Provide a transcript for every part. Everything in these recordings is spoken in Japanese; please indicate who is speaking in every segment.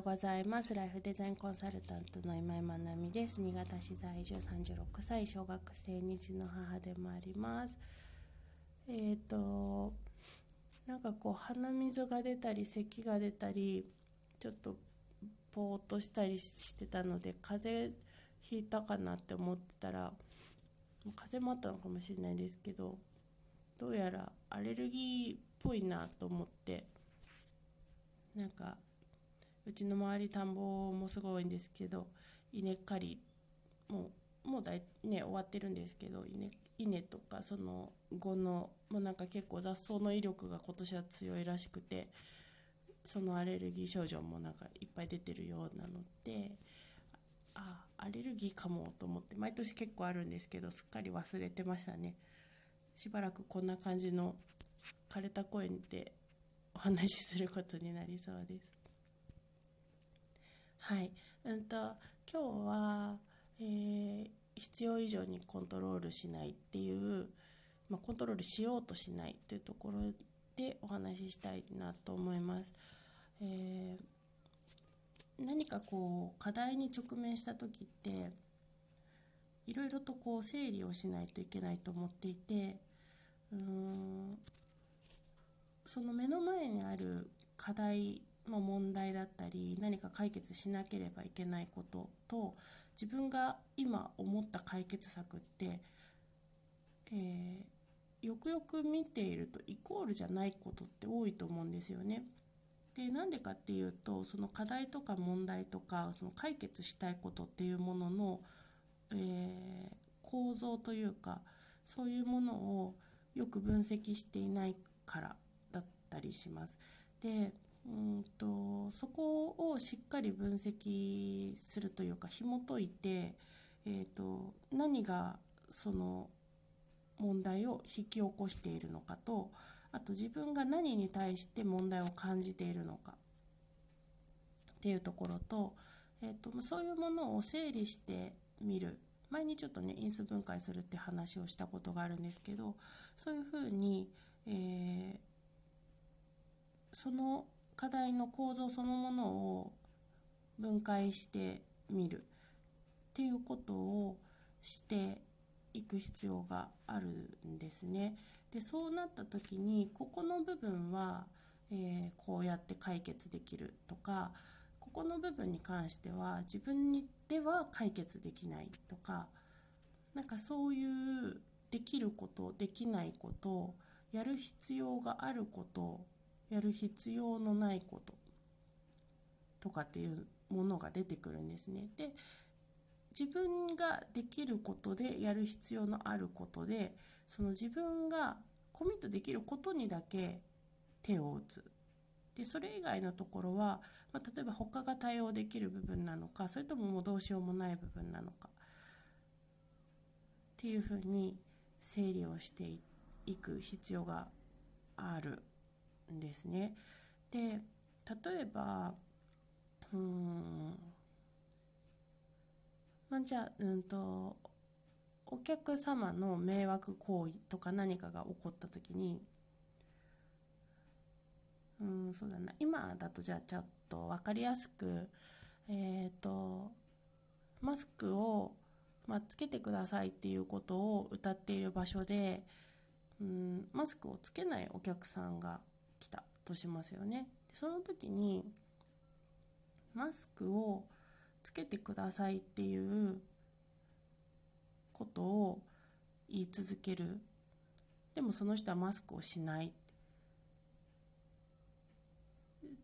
Speaker 1: ようございます。ライフデザインコンサルタントの今井まなみです。新潟市在住36歳、小学生2児の母でもあります。えっ、ー、と、なんかこう鼻水が出たり咳が出たり、ちょっとぽーっとしたりしてたので、風邪ひいたかなって思ってたら、風邪もあったのかもしれないですけど、どうやらアレルギーっぽいなと思って、なんかうちの周り田んぼもすごいんですけど稲刈りもうもうだいね終わってるんですけど稲稲とかその後のもうなんか結構雑草の威力が今年は強いらしくてそのアレルギー症状もなんかいっぱい出てるようなのであアレルギーかもと思って毎年結構あるんですけどすっかり忘れてましたね。しばらくこんな感じの枯れた公園でお話しすることになりそうです。はい、うんと今日は、えー、必要以上にコントロールしないっていう、まあ、コントロールしようとしないというところでお話ししたいなと思います。えー、何かこう課題に直面した時っていろいろとこう整理をしないといけないと思っていてうーんその目の前にある課題の問題だったり何か解決しなければいけないことと自分が今思った解決策って、えー、よくよく見ているとイコールじゃないことって多いと思うんですよね。でなんでかっていうとその課題とか問題とかその解決したいことっていうものの、えー、構造というかそういうものをよく分析していないからだったりします。でうんとそこをしっかり分析するというか紐解いて、えーと、何がその問題を引き起こしているのかとあと自分が何に対して問題を感じているのかっていうところと,、えーと、そういうものを整理してみる。前にちょっとね因数分解するって話をしたことがあるんですけどそういうふうに、えー、その課題の構造そのものを分解してみるっていうことをしていく必要があるんですね。でそうなった時にここの部分は、えー、こうやって解決できるとかここの部分に関しては自分にでは解決できないとかなんかそういうできることできないことやる必要があることやる必要のないこと。とかっていうものが出てくるんですね。で自分ができることでやる必要のあることでその自分がコミットできることにだけ手を打つ。でそれ以外のところは、まあ、例えば他が対応できる部分なのかそれとももうどうしようもない部分なのか。っていうふうに整理をしていく必要がある。んですね。で例えばうんまあ、じゃあうんとお客様の迷惑行為とか何かが起こった時にうんそうだな今だとじゃあちょっと分かりやすくえっ、ー、とマスクを、まあ、つけてくださいっていうことを歌っている場所でうんマスクをつけないお客さんが来たとしますよね。でその時にマスクをつけてくださいっていうことを言い続けるでもその人はマスクをしないっ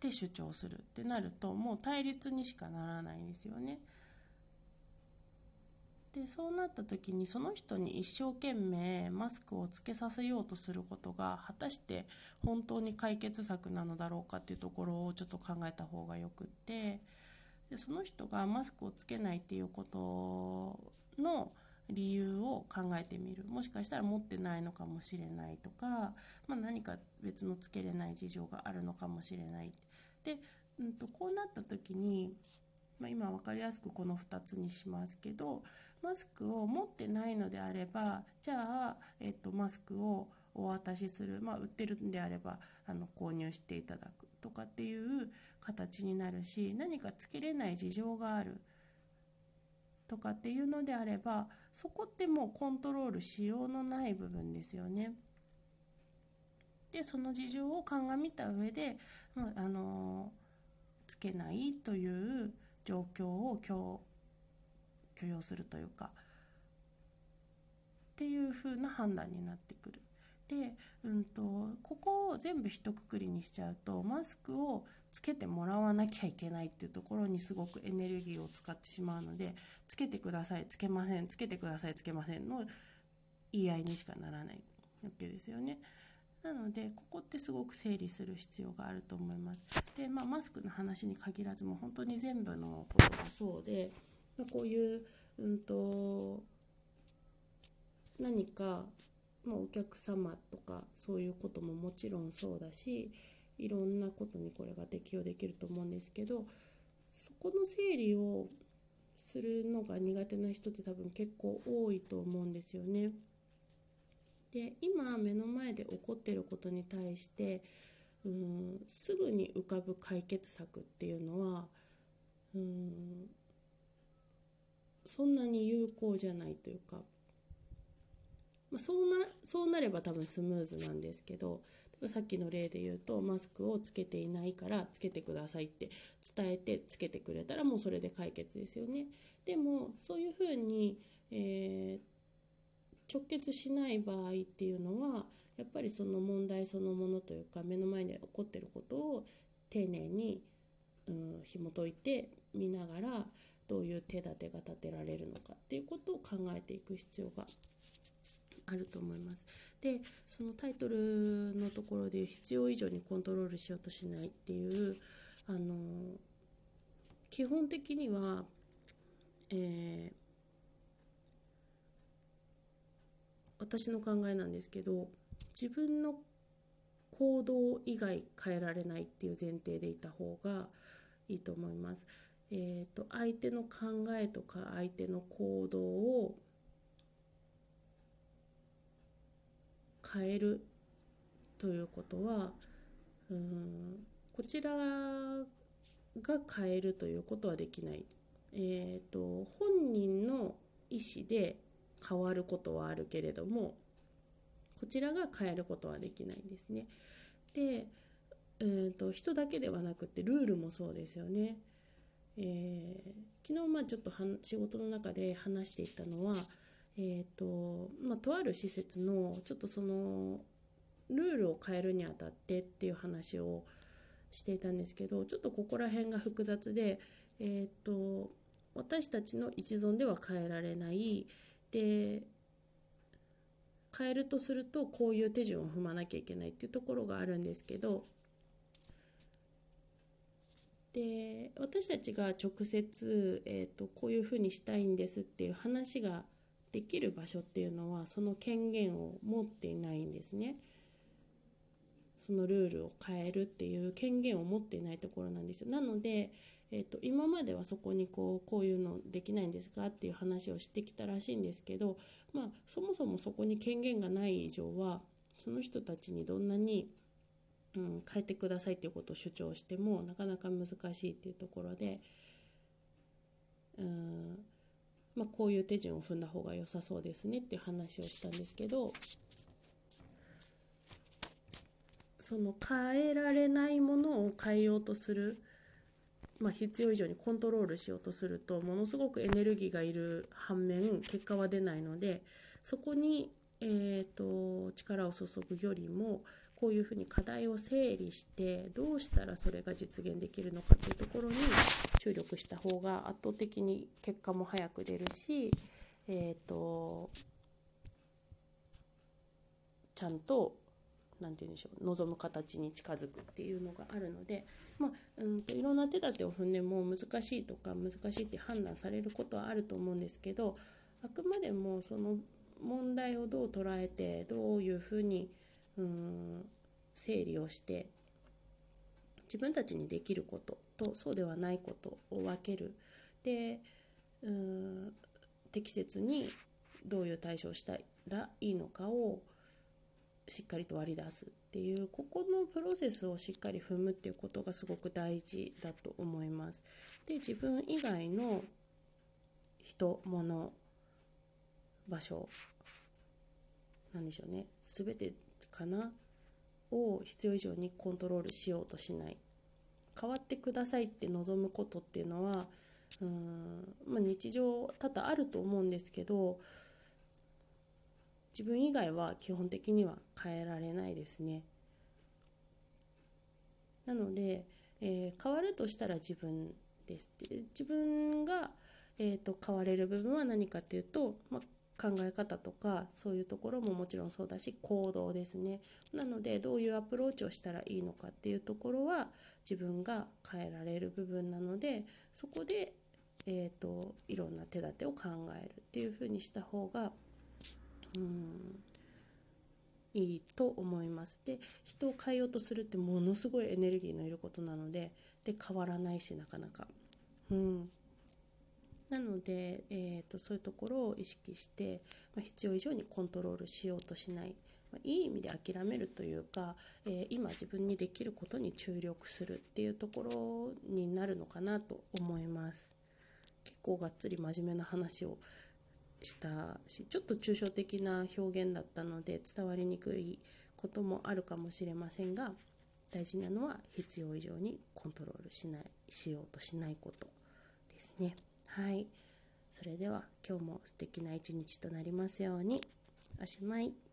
Speaker 1: て主張するってなるともう対立にしかならないんですよね。でそうなった時にその人に一生懸命マスクをつけさせようとすることが果たして本当に解決策なのだろうかっていうところをちょっと考えた方がよくってでその人がマスクをつけないっていうことの理由を考えてみる。もしかしたら持ってないのかもしれないとか、まあ、何か別のつけれない事情があるのかもしれない。で、うんと、こうなった時にまあ、今分かりやすくこの2つにしますけどマスクを持ってないのであればじゃあ、えっと、マスクをお渡しする、まあ、売ってるんであればあの購入していただくとかっていう形になるし何かつけれない事情があるとかっていうのであればそこってもうコントロールしようのない部分ですよね。でその事情を鑑みた上で、まあ、あのつけないという状況を許許容するというかっていう風な判断になってくる。で、うんと、ここを全部一括りにしちゃうとマスクをつけてもらわなきゃいけないっていうところにすごくエネルギーを使ってしまうのでつけてくださいつけませんつけてくださいつけませんの言い合いにしかならないわけですよね。なのでここってすごく整理する必要があると思います。で、まあ、マスクの話に限らずもう本当に全部のことがそうで、こういう、うんと、何か、まあ、お客様とかそういうことももちろんそうだしいろんなことにこれが適用できると思うんですけどそこの整理をするのが苦手な人って多分結構多いと思うんですよね。で今目の前で起こってることに対してうんすぐに浮かぶ解決策っていうのはうんそんなに有効じゃないというか、まあ、そうなそうなれば多分スムーズなんですけどさっきの例で言うとマスクをつけていないからつけてくださいって伝えてつけてくれたらもうそれで解決ですよね。でもそういうふうに、えー、直結しない場合っていうのはやっぱりその問題そのものというか目の前に起こってることを丁寧に、うん、紐解いて見ながらどういう手立てが立てられるのかっていうことを考えていく必要があると思います。でそのタイトルのところで必要以上にコントロールしようとしないっていうあの基本的には、えー、私の考えなんですけど自分の行動以外変えられないっていう前提でいた方がいいと思います。えーと、相手の考えとか相手の行動を変えるということはうんこちらが変えるということはできない。えーと本人の意思で変わることはあるけれどもこちらが変えることはできないんですね。で、えーと、人だけではなくてルールもそうですよね。えー、昨日まあちょっと仕事の中で話していたのは、えーとまあ、とある施設のちょっとそのルールを変えるにあたってっていう話をしていたんですけどちょっとここら辺が複雑で、えーと私たちの一存では変えられない、で変えるとするとこういう手順を踏まなきゃいけないっていうところがあるんですけどで私たちが直接、えーと、こういうふうにしたいんですっていう話ができる場所っていうのはその権限を持っていないんですね。そのルールを変えるっていう権限を持っていないところなんですよ。なので、えーと、今まではそこにこうこういうのできないんですかっていう話をしてきたらしいんですけど、まあ、そもそもそこに権限がない以上はその人たちにどんなに、うん、変えてくださいっていうことを主張してもなかなか難しいっていうところで、うんまあ、こういう手順を踏んだ方が良さそうですねっていう話をしたんですけど。その変えられないものを変えようとするまあ、必要以上にコントロールしようとするとものすごくエネルギーがいる反面結果は出ないのでそこに、えーと、力を注ぐよりもこういうふうに課題を整理してどうしたらそれが実現できるのかっていうところに注力した方が圧倒的に結果も早く出るし、えーとちゃんと何て言うんでしょう望む形に近づくっていうのがあるので、まあ、うんといろんな手立てを踏んでも難しいとか難しいって判断されることはあると思うんですけどあくまでもその問題をどう捉えてどういうふうにうん整理をして自分たちにできることとそうではないことを分ける。でうん適切にどういう対処をしたらいいのかをしっかりと割り出すっていうここのプロセスをしっかり踏むっていうことがすごく大事だと思います。で自分以外の人物場所なんでしょうね全てかなを必要以上にコントロールしようとしない変わってくださいって望むことっていうのはうん、まあ、日常多々あると思うんですけど自分以外は基本的には変えられないですね。なので、えー、変わるとしたら自分です自分が、えーと、変われる部分は何かっていうと、まあ、考え方とかそういうところももちろんそうだし行動ですねなのでどういうアプローチをしたらいいのかっていうところは自分が変えられる部分なのでそこで、えーと、いろんな手立てを考えるっていうふうにした方がうんいいと思います。で人を変えようとするってものすごいエネルギーのいることなのでで変わらないしなかなか。うん、なので、えーと、そういうところを意識して、まあ、必要以上にコントロールしようとしない、まあ、いい意味で諦めるというか、えー、今自分にできることに注力するっていうところになるのかなと思います。結構がっつり真面目な話をしたしちょっと抽象的な表現だったので伝わりにくいこともあるかもしれませんが大事なのは必要以上にコントロールしないしようとしないことですね。はい。それでは今日も素敵な一日となりますように。おしまい。